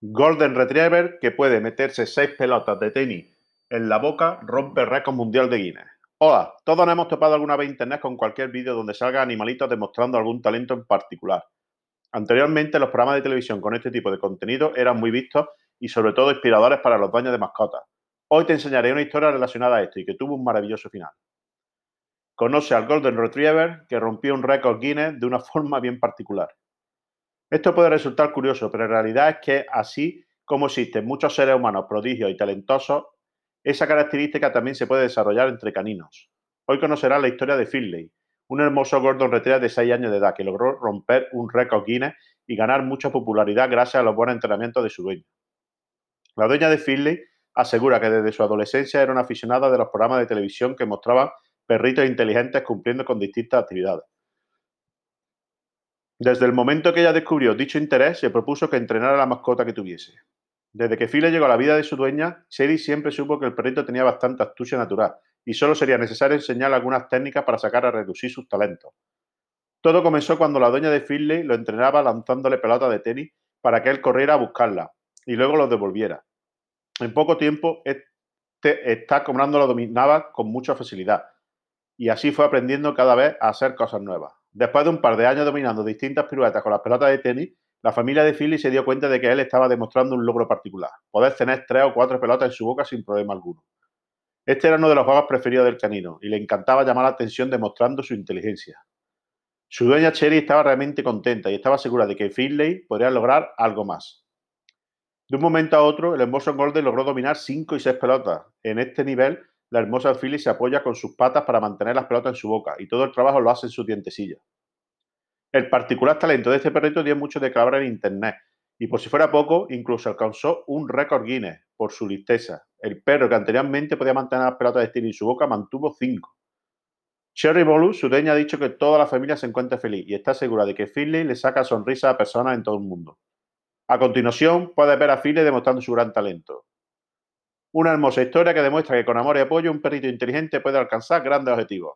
Golden Retriever que puede meterse seis pelotas de tenis en la boca rompe récord mundial de Guinness. Hola, todos nos hemos topado alguna vez en internet con cualquier vídeo donde salga animalitos demostrando algún talento en particular. Anteriormente los programas de televisión con este tipo de contenido eran muy vistos y sobre todo inspiradores para los dueños de mascotas. Hoy te enseñaré una historia relacionada a esto y que tuvo un maravilloso final. Conoce al Golden Retriever que rompió un récord Guinness de una forma bien particular. Esto puede resultar curioso, pero en realidad es que así como existen muchos seres humanos prodigios y talentosos, esa característica también se puede desarrollar entre caninos. Hoy conocerás la historia de Finley, un hermoso Gordon Retriever de 6 años de edad que logró romper un récord Guinness y ganar mucha popularidad gracias a los buenos entrenamientos de su dueño. La dueña de Finley asegura que desde su adolescencia era una aficionada de los programas de televisión que mostraban perritos inteligentes cumpliendo con distintas actividades. Desde el momento que ella descubrió dicho interés, se propuso que entrenara a la mascota que tuviese. Desde que Phil llegó a la vida de su dueña, Sherry siempre supo que el perrito tenía bastante astucia natural y solo sería necesario enseñarle algunas técnicas para sacar a reducir sus talentos. Todo comenzó cuando la dueña de Finley lo entrenaba lanzándole pelota de tenis para que él corriera a buscarla y luego lo devolviera. En poco tiempo, este está comprando lo dominaba con mucha facilidad y así fue aprendiendo cada vez a hacer cosas nuevas. Después de un par de años dominando distintas piruetas con las pelotas de tenis, la familia de Philly se dio cuenta de que él estaba demostrando un logro particular, poder tener tres o cuatro pelotas en su boca sin problema alguno. Este era uno de los juegos preferidos del canino y le encantaba llamar la atención demostrando su inteligencia. Su dueña Cherry estaba realmente contenta y estaba segura de que Finley podría lograr algo más. De un momento a otro, el hermoso Golden logró dominar cinco y seis pelotas. En este nivel, la hermosa Philly se apoya con sus patas para mantener las pelotas en su boca y todo el trabajo lo hace en su dientecilla. El particular talento de este perrito dio mucho de cabra en internet y por si fuera poco, incluso alcanzó un récord Guinness por su listeza. El perro que anteriormente podía mantener las pelotas de estilo en su boca mantuvo cinco. Cherry Bolu, su dueña, ha dicho que toda la familia se encuentra feliz y está segura de que Finley le saca sonrisa a personas en todo el mundo. A continuación, puedes ver a Finley demostrando su gran talento. Una hermosa historia que demuestra que con amor y apoyo un perrito inteligente puede alcanzar grandes objetivos.